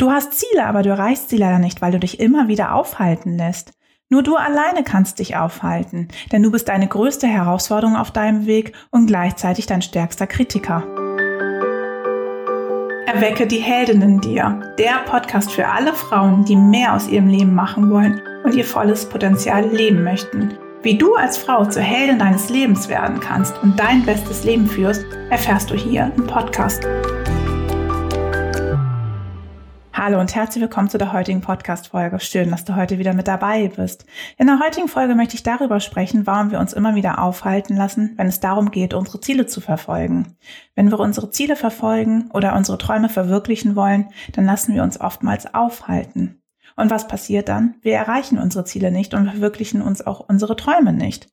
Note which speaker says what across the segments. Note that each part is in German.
Speaker 1: Du hast Ziele, aber du erreichst sie leider nicht, weil du dich immer wieder aufhalten lässt. Nur du alleine kannst dich aufhalten, denn du bist deine größte Herausforderung auf deinem Weg und gleichzeitig dein stärkster Kritiker. Erwecke die Heldin in dir, der Podcast für alle Frauen, die mehr aus ihrem Leben machen wollen und ihr volles Potenzial leben möchten. Wie du als Frau zur Heldin deines Lebens werden kannst und dein bestes Leben führst, erfährst du hier im Podcast. Hallo und herzlich willkommen zu der heutigen Podcast-Folge. Schön, dass du heute wieder mit dabei bist. In der heutigen Folge möchte ich darüber sprechen, warum wir uns immer wieder aufhalten lassen, wenn es darum geht, unsere Ziele zu verfolgen. Wenn wir unsere Ziele verfolgen oder unsere Träume verwirklichen wollen, dann lassen wir uns oftmals aufhalten. Und was passiert dann? Wir erreichen unsere Ziele nicht und verwirklichen uns auch unsere Träume nicht.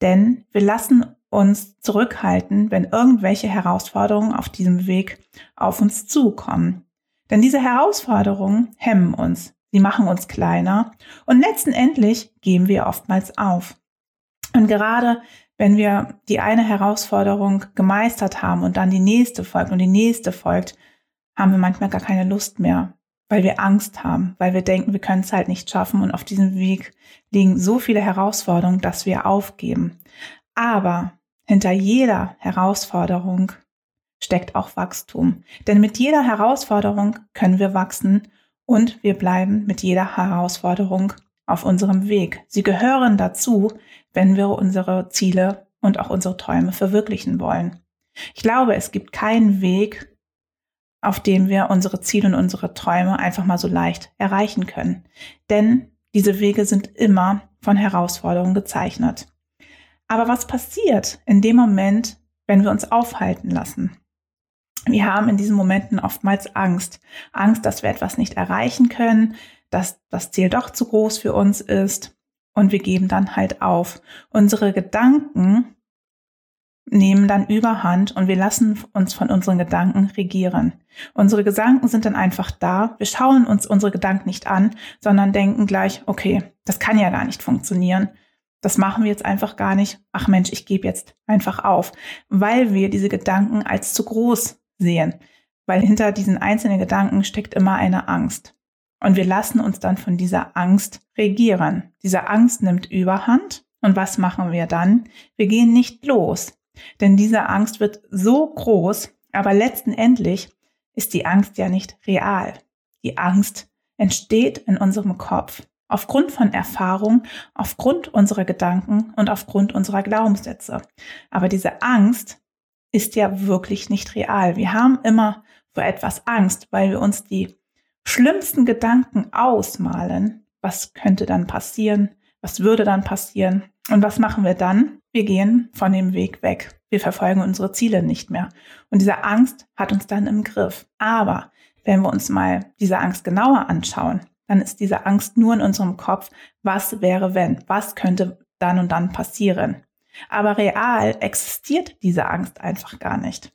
Speaker 1: Denn wir lassen uns zurückhalten, wenn irgendwelche Herausforderungen auf diesem Weg auf uns zukommen. Denn diese Herausforderungen hemmen uns, sie machen uns kleiner und letztendlich geben wir oftmals auf. Und gerade wenn wir die eine Herausforderung gemeistert haben und dann die nächste folgt und die nächste folgt, haben wir manchmal gar keine Lust mehr, weil wir Angst haben, weil wir denken, wir können es halt nicht schaffen und auf diesem Weg liegen so viele Herausforderungen, dass wir aufgeben. Aber hinter jeder Herausforderung steckt auch Wachstum. Denn mit jeder Herausforderung können wir wachsen und wir bleiben mit jeder Herausforderung auf unserem Weg. Sie gehören dazu, wenn wir unsere Ziele und auch unsere Träume verwirklichen wollen. Ich glaube, es gibt keinen Weg, auf dem wir unsere Ziele und unsere Träume einfach mal so leicht erreichen können. Denn diese Wege sind immer von Herausforderungen gezeichnet. Aber was passiert in dem Moment, wenn wir uns aufhalten lassen? Wir haben in diesen Momenten oftmals Angst. Angst, dass wir etwas nicht erreichen können, dass das Ziel doch zu groß für uns ist und wir geben dann halt auf. Unsere Gedanken nehmen dann überhand und wir lassen uns von unseren Gedanken regieren. Unsere Gedanken sind dann einfach da. Wir schauen uns unsere Gedanken nicht an, sondern denken gleich, okay, das kann ja gar nicht funktionieren. Das machen wir jetzt einfach gar nicht. Ach Mensch, ich gebe jetzt einfach auf, weil wir diese Gedanken als zu groß sehen. Weil hinter diesen einzelnen Gedanken steckt immer eine Angst. Und wir lassen uns dann von dieser Angst regieren. Diese Angst nimmt überhand. Und was machen wir dann? Wir gehen nicht los. Denn diese Angst wird so groß, aber letztendlich ist die Angst ja nicht real. Die Angst entsteht in unserem Kopf aufgrund von Erfahrung, aufgrund unserer Gedanken und aufgrund unserer Glaubenssätze. Aber diese Angst ist ja wirklich nicht real. Wir haben immer vor etwas Angst, weil wir uns die schlimmsten Gedanken ausmalen. Was könnte dann passieren? Was würde dann passieren? Und was machen wir dann? Wir gehen von dem Weg weg. Wir verfolgen unsere Ziele nicht mehr. Und diese Angst hat uns dann im Griff. Aber wenn wir uns mal diese Angst genauer anschauen, dann ist diese Angst nur in unserem Kopf, was wäre wenn? Was könnte dann und dann passieren? Aber real existiert diese Angst einfach gar nicht.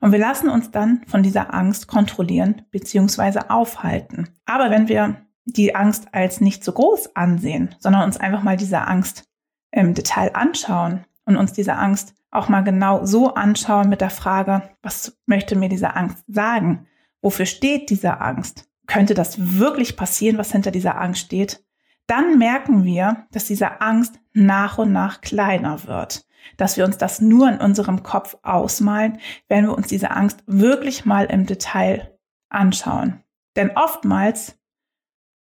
Speaker 1: Und wir lassen uns dann von dieser Angst kontrollieren bzw. aufhalten. Aber wenn wir die Angst als nicht so groß ansehen, sondern uns einfach mal diese Angst im Detail anschauen und uns diese Angst auch mal genau so anschauen mit der Frage, was möchte mir diese Angst sagen? Wofür steht diese Angst? Könnte das wirklich passieren, was hinter dieser Angst steht? Dann merken wir, dass diese Angst nach und nach kleiner wird. Dass wir uns das nur in unserem Kopf ausmalen, wenn wir uns diese Angst wirklich mal im Detail anschauen. Denn oftmals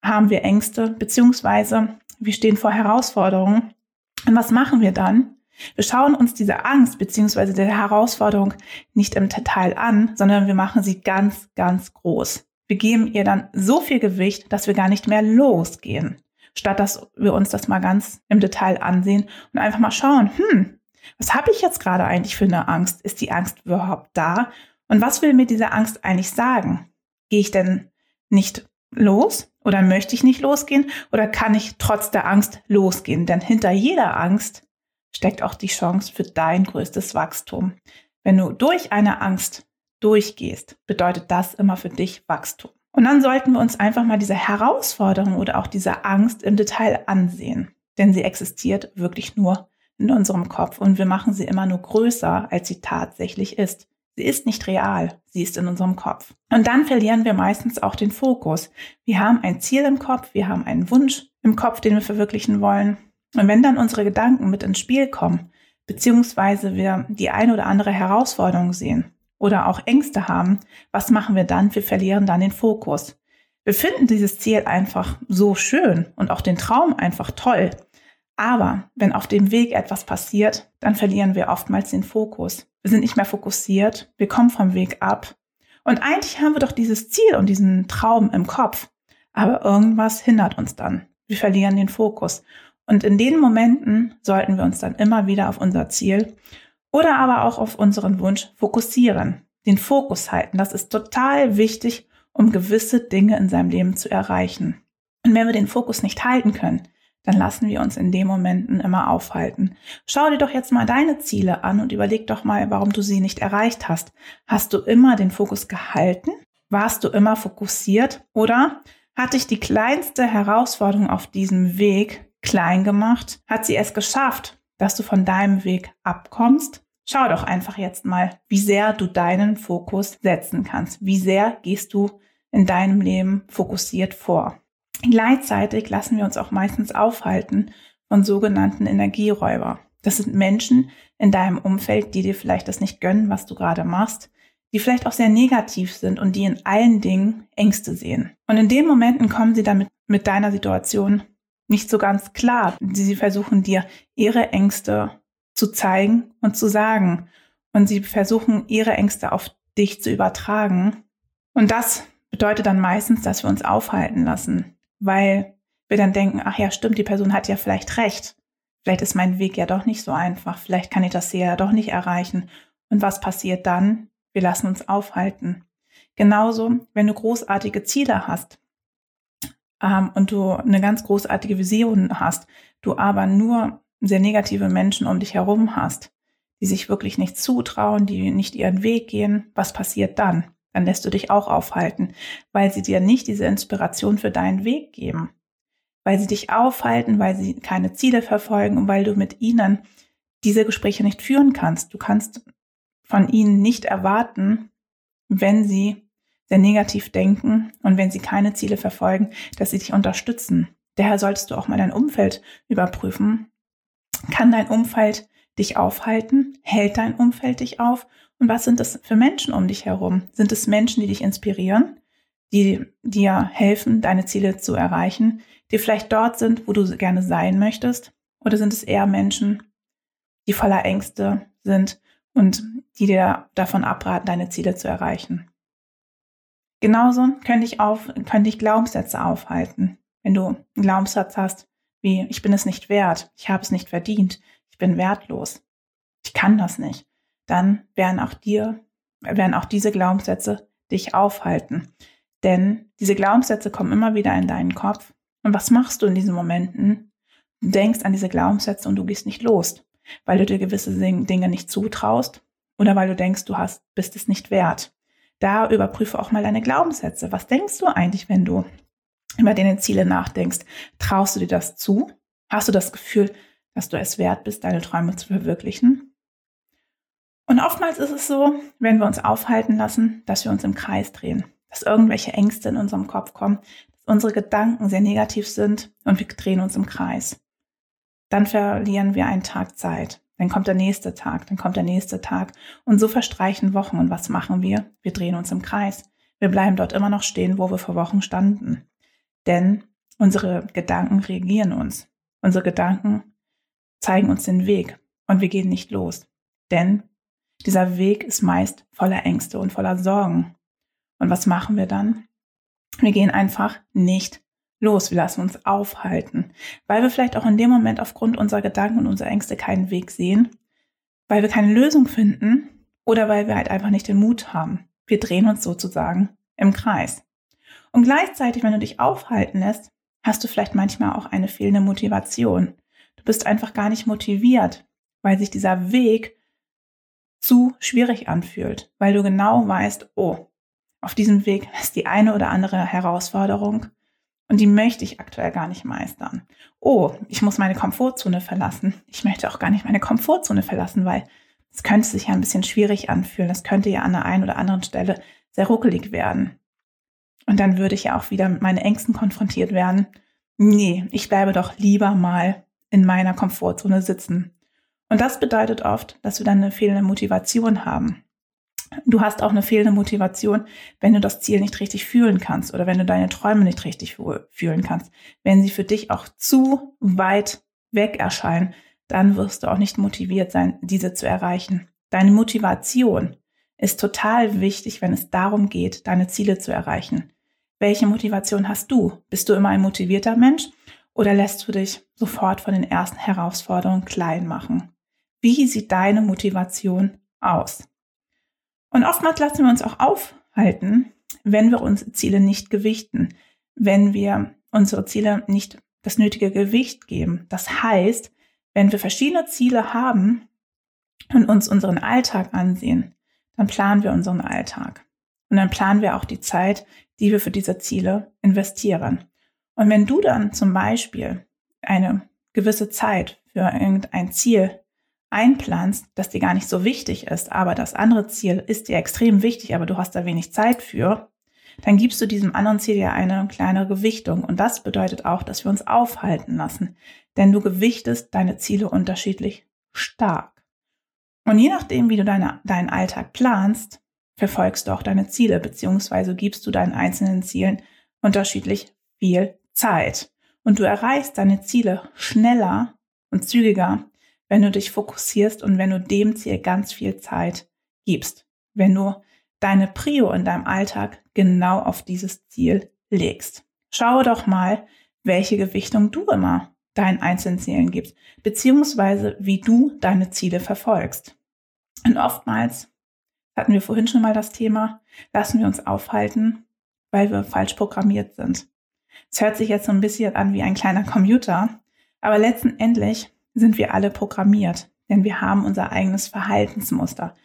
Speaker 1: haben wir Ängste, beziehungsweise wir stehen vor Herausforderungen. Und was machen wir dann? Wir schauen uns diese Angst beziehungsweise der Herausforderung nicht im Detail an, sondern wir machen sie ganz, ganz groß. Wir geben ihr dann so viel Gewicht, dass wir gar nicht mehr losgehen. Statt dass wir uns das mal ganz im Detail ansehen und einfach mal schauen, hm, was habe ich jetzt gerade eigentlich für eine Angst? Ist die Angst überhaupt da? Und was will mir diese Angst eigentlich sagen? Gehe ich denn nicht los oder möchte ich nicht losgehen oder kann ich trotz der Angst losgehen? Denn hinter jeder Angst steckt auch die Chance für dein größtes Wachstum. Wenn du durch eine Angst durchgehst, bedeutet das immer für dich Wachstum. Und dann sollten wir uns einfach mal diese Herausforderung oder auch diese Angst im Detail ansehen. Denn sie existiert wirklich nur in unserem Kopf und wir machen sie immer nur größer, als sie tatsächlich ist. Sie ist nicht real, sie ist in unserem Kopf. Und dann verlieren wir meistens auch den Fokus. Wir haben ein Ziel im Kopf, wir haben einen Wunsch im Kopf, den wir verwirklichen wollen. Und wenn dann unsere Gedanken mit ins Spiel kommen, beziehungsweise wir die eine oder andere Herausforderung sehen oder auch Ängste haben, was machen wir dann? Wir verlieren dann den Fokus. Wir finden dieses Ziel einfach so schön und auch den Traum einfach toll. Aber wenn auf dem Weg etwas passiert, dann verlieren wir oftmals den Fokus. Wir sind nicht mehr fokussiert, wir kommen vom Weg ab. Und eigentlich haben wir doch dieses Ziel und diesen Traum im Kopf. Aber irgendwas hindert uns dann. Wir verlieren den Fokus. Und in den Momenten sollten wir uns dann immer wieder auf unser Ziel oder aber auch auf unseren Wunsch fokussieren. Den Fokus halten. Das ist total wichtig, um gewisse Dinge in seinem Leben zu erreichen. Und wenn wir den Fokus nicht halten können, dann lassen wir uns in den Momenten immer aufhalten. Schau dir doch jetzt mal deine Ziele an und überleg doch mal, warum du sie nicht erreicht hast. Hast du immer den Fokus gehalten? Warst du immer fokussiert? Oder hat dich die kleinste Herausforderung auf diesem Weg klein gemacht? Hat sie es geschafft, dass du von deinem Weg abkommst? Schau doch einfach jetzt mal, wie sehr du deinen Fokus setzen kannst. Wie sehr gehst du in deinem Leben fokussiert vor? Gleichzeitig lassen wir uns auch meistens aufhalten von sogenannten Energieräuber. Das sind Menschen in deinem Umfeld, die dir vielleicht das nicht gönnen, was du gerade machst, die vielleicht auch sehr negativ sind und die in allen Dingen Ängste sehen. Und in den Momenten kommen sie damit mit deiner Situation nicht so ganz klar. Sie versuchen dir ihre Ängste zu zeigen und zu sagen. Und sie versuchen ihre Ängste auf dich zu übertragen. Und das bedeutet dann meistens, dass wir uns aufhalten lassen weil wir dann denken, ach ja, stimmt, die Person hat ja vielleicht recht. Vielleicht ist mein Weg ja doch nicht so einfach. Vielleicht kann ich das hier ja doch nicht erreichen. Und was passiert dann? Wir lassen uns aufhalten. Genauso, wenn du großartige Ziele hast ähm, und du eine ganz großartige Vision hast, du aber nur sehr negative Menschen um dich herum hast, die sich wirklich nicht zutrauen, die nicht ihren Weg gehen, was passiert dann? dann lässt du dich auch aufhalten, weil sie dir nicht diese Inspiration für deinen Weg geben, weil sie dich aufhalten, weil sie keine Ziele verfolgen und weil du mit ihnen diese Gespräche nicht führen kannst. Du kannst von ihnen nicht erwarten, wenn sie sehr negativ denken und wenn sie keine Ziele verfolgen, dass sie dich unterstützen. Daher solltest du auch mal dein Umfeld überprüfen. Kann dein Umfeld dich aufhalten? Hält dein Umfeld dich auf? Und was sind das für Menschen um dich herum? Sind es Menschen, die dich inspirieren, die dir helfen, deine Ziele zu erreichen, die vielleicht dort sind, wo du gerne sein möchtest? Oder sind es eher Menschen, die voller Ängste sind und die dir davon abraten, deine Ziele zu erreichen? Genauso könnte ich, auf, könnte ich Glaubenssätze aufhalten. Wenn du einen Glaubenssatz hast, wie ich bin es nicht wert, ich habe es nicht verdient, ich bin wertlos, ich kann das nicht, dann werden auch dir, werden auch diese Glaubenssätze dich aufhalten. Denn diese Glaubenssätze kommen immer wieder in deinen Kopf. Und was machst du in diesen Momenten? Du denkst an diese Glaubenssätze und du gehst nicht los, weil du dir gewisse Dinge nicht zutraust oder weil du denkst, du hast, bist es nicht wert. Da überprüfe auch mal deine Glaubenssätze. Was denkst du eigentlich, wenn du über deine Ziele nachdenkst? Traust du dir das zu? Hast du das Gefühl, dass du es wert bist, deine Träume zu verwirklichen? Und oftmals ist es so, wenn wir uns aufhalten lassen, dass wir uns im Kreis drehen, dass irgendwelche Ängste in unserem Kopf kommen, dass unsere Gedanken sehr negativ sind und wir drehen uns im Kreis. Dann verlieren wir einen Tag Zeit. Dann kommt der nächste Tag, dann kommt der nächste Tag. Und so verstreichen Wochen. Und was machen wir? Wir drehen uns im Kreis. Wir bleiben dort immer noch stehen, wo wir vor Wochen standen. Denn unsere Gedanken reagieren uns. Unsere Gedanken zeigen uns den Weg und wir gehen nicht los. Denn dieser Weg ist meist voller Ängste und voller Sorgen. Und was machen wir dann? Wir gehen einfach nicht los. Wir lassen uns aufhalten, weil wir vielleicht auch in dem Moment aufgrund unserer Gedanken und unserer Ängste keinen Weg sehen, weil wir keine Lösung finden oder weil wir halt einfach nicht den Mut haben. Wir drehen uns sozusagen im Kreis. Und gleichzeitig, wenn du dich aufhalten lässt, hast du vielleicht manchmal auch eine fehlende Motivation. Du bist einfach gar nicht motiviert, weil sich dieser Weg zu schwierig anfühlt, weil du genau weißt, oh, auf diesem Weg ist die eine oder andere Herausforderung und die möchte ich aktuell gar nicht meistern. Oh, ich muss meine Komfortzone verlassen. Ich möchte auch gar nicht meine Komfortzone verlassen, weil es könnte sich ja ein bisschen schwierig anfühlen. Es könnte ja an der einen oder anderen Stelle sehr ruckelig werden. Und dann würde ich ja auch wieder mit meinen Ängsten konfrontiert werden. Nee, ich bleibe doch lieber mal in meiner Komfortzone sitzen. Und das bedeutet oft, dass wir dann eine fehlende Motivation haben. Du hast auch eine fehlende Motivation, wenn du das Ziel nicht richtig fühlen kannst oder wenn du deine Träume nicht richtig fühlen kannst. Wenn sie für dich auch zu weit weg erscheinen, dann wirst du auch nicht motiviert sein, diese zu erreichen. Deine Motivation ist total wichtig, wenn es darum geht, deine Ziele zu erreichen. Welche Motivation hast du? Bist du immer ein motivierter Mensch oder lässt du dich sofort von den ersten Herausforderungen klein machen? Wie sieht deine Motivation aus? Und oftmals lassen wir uns auch aufhalten, wenn wir unsere Ziele nicht gewichten, wenn wir unsere Ziele nicht das nötige Gewicht geben. Das heißt, wenn wir verschiedene Ziele haben und uns unseren Alltag ansehen, dann planen wir unseren Alltag. Und dann planen wir auch die Zeit, die wir für diese Ziele investieren. Und wenn du dann zum Beispiel eine gewisse Zeit für irgendein Ziel einplanst, das dir gar nicht so wichtig ist, aber das andere Ziel ist dir extrem wichtig, aber du hast da wenig Zeit für, dann gibst du diesem anderen Ziel ja eine kleine Gewichtung. Und das bedeutet auch, dass wir uns aufhalten lassen. Denn du gewichtest deine Ziele unterschiedlich stark. Und je nachdem, wie du deine, deinen Alltag planst, verfolgst du auch deine Ziele, beziehungsweise gibst du deinen einzelnen Zielen unterschiedlich viel Zeit. Und du erreichst deine Ziele schneller und zügiger, wenn du dich fokussierst und wenn du dem Ziel ganz viel Zeit gibst. Wenn du deine Prio in deinem Alltag genau auf dieses Ziel legst. Schaue doch mal, welche Gewichtung du immer deinen einzelnen Zielen gibst, beziehungsweise wie du deine Ziele verfolgst. Und oftmals, hatten wir vorhin schon mal das Thema, lassen wir uns aufhalten, weil wir falsch programmiert sind. Es hört sich jetzt so ein bisschen an wie ein kleiner Computer, aber letztendlich sind wir alle programmiert, denn wir haben unser eigenes Verhaltensmuster.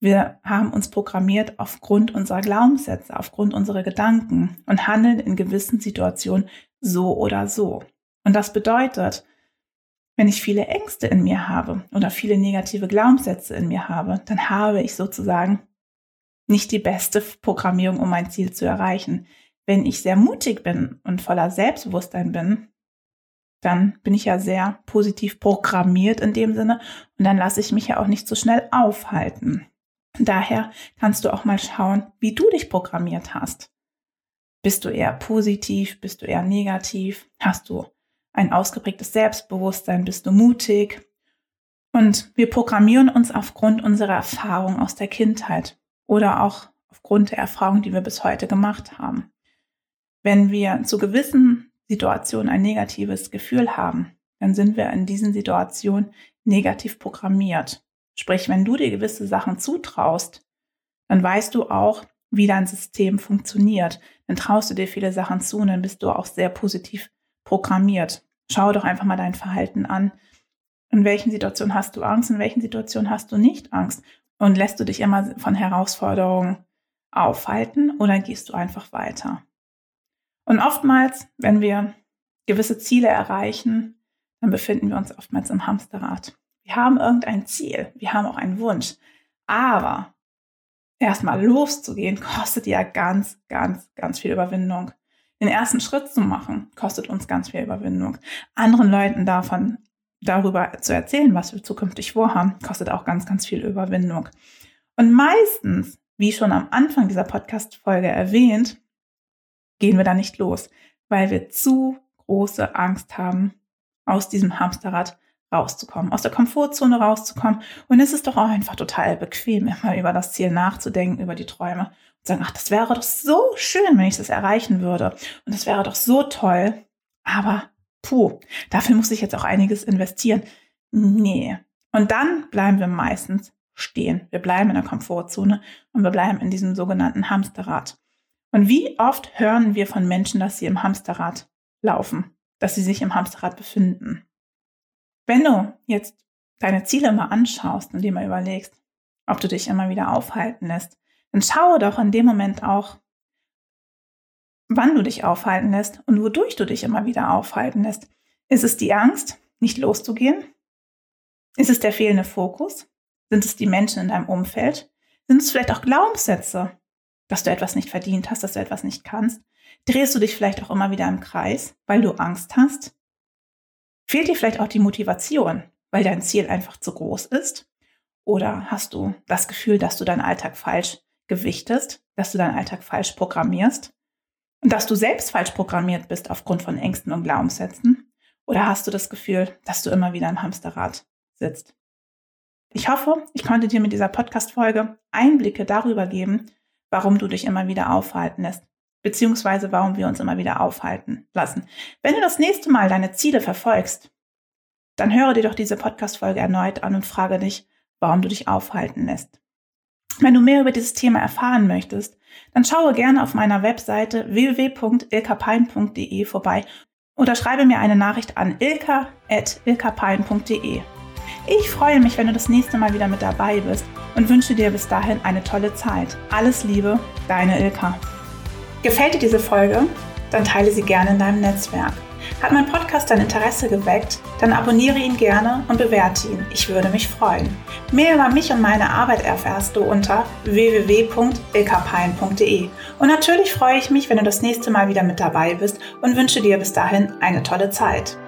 Speaker 1: Wir haben uns programmiert aufgrund unserer Glaubenssätze, aufgrund unserer Gedanken und handeln in gewissen Situationen so oder so. Und das bedeutet, wenn ich viele Ängste in mir habe oder viele negative Glaubenssätze in mir habe, dann habe ich sozusagen nicht die beste Programmierung, um mein Ziel zu erreichen. Wenn ich sehr mutig bin und voller Selbstbewusstsein bin, dann bin ich ja sehr positiv programmiert in dem Sinne und dann lasse ich mich ja auch nicht so schnell aufhalten. Daher kannst du auch mal schauen, wie du dich programmiert hast. Bist du eher positiv? Bist du eher negativ? Hast du ein ausgeprägtes Selbstbewusstsein? Bist du mutig? Und wir programmieren uns aufgrund unserer Erfahrung aus der Kindheit oder auch aufgrund der Erfahrung, die wir bis heute gemacht haben. Wenn wir zu gewissen Situationen ein negatives Gefühl haben, dann sind wir in diesen Situationen negativ programmiert. Sprich, wenn du dir gewisse Sachen zutraust, dann weißt du auch, wie dein System funktioniert. Dann traust du dir viele Sachen zu und dann bist du auch sehr positiv programmiert. Schau doch einfach mal dein Verhalten an. In welchen Situationen hast du Angst, in welchen Situationen hast du nicht Angst? Und lässt du dich immer von Herausforderungen aufhalten oder gehst du einfach weiter? Und oftmals, wenn wir gewisse Ziele erreichen, dann befinden wir uns oftmals im Hamsterrad. Wir haben irgendein Ziel, wir haben auch einen Wunsch. Aber erstmal loszugehen, kostet ja ganz, ganz, ganz viel Überwindung. Den ersten Schritt zu machen, kostet uns ganz viel Überwindung. Anderen Leuten davon, darüber zu erzählen, was wir zukünftig vorhaben, kostet auch ganz, ganz viel Überwindung. Und meistens, wie schon am Anfang dieser Podcast-Folge erwähnt, gehen wir da nicht los, weil wir zu große Angst haben, aus diesem Hamsterrad rauszukommen, aus der Komfortzone rauszukommen. Und es ist doch auch einfach total bequem, immer über das Ziel nachzudenken, über die Träume und sagen, ach, das wäre doch so schön, wenn ich das erreichen würde. Und das wäre doch so toll. Aber puh, dafür muss ich jetzt auch einiges investieren. Nee. Und dann bleiben wir meistens stehen. Wir bleiben in der Komfortzone und wir bleiben in diesem sogenannten Hamsterrad. Und wie oft hören wir von Menschen, dass sie im Hamsterrad laufen, dass sie sich im Hamsterrad befinden? Wenn du jetzt deine Ziele mal anschaust und dir mal überlegst, ob du dich immer wieder aufhalten lässt, dann schaue doch in dem Moment auch, wann du dich aufhalten lässt und wodurch du dich immer wieder aufhalten lässt. Ist es die Angst, nicht loszugehen? Ist es der fehlende Fokus? Sind es die Menschen in deinem Umfeld? Sind es vielleicht auch Glaubenssätze, dass du etwas nicht verdient hast, dass du etwas nicht kannst? Drehst du dich vielleicht auch immer wieder im Kreis, weil du Angst hast? Fehlt dir vielleicht auch die Motivation, weil dein Ziel einfach zu groß ist? Oder hast du das Gefühl, dass du deinen Alltag falsch gewichtest, dass du deinen Alltag falsch programmierst und dass du selbst falsch programmiert bist aufgrund von Ängsten und Glaubenssätzen? Oder hast du das Gefühl, dass du immer wieder im Hamsterrad sitzt? Ich hoffe, ich konnte dir mit dieser Podcast-Folge Einblicke darüber geben, warum du dich immer wieder aufhalten lässt, beziehungsweise warum wir uns immer wieder aufhalten lassen. Wenn du das nächste Mal deine Ziele verfolgst, dann höre dir doch diese Podcast-Folge erneut an und frage dich, warum du dich aufhalten lässt. Wenn du mehr über dieses Thema erfahren möchtest, dann schaue gerne auf meiner Webseite www.ilkapein.de vorbei oder schreibe mir eine Nachricht an ilka.ilkapein.de. Ich freue mich, wenn du das nächste Mal wieder mit dabei bist und wünsche dir bis dahin eine tolle Zeit. Alles Liebe, deine Ilka. Gefällt dir diese Folge? Dann teile sie gerne in deinem Netzwerk. Hat mein Podcast dein Interesse geweckt? Dann abonniere ihn gerne und bewerte ihn. Ich würde mich freuen. Mehr über mich und meine Arbeit erfährst du unter www.ilkapein.de. Und natürlich freue ich mich, wenn du das nächste Mal wieder mit dabei bist und wünsche dir bis dahin eine tolle Zeit.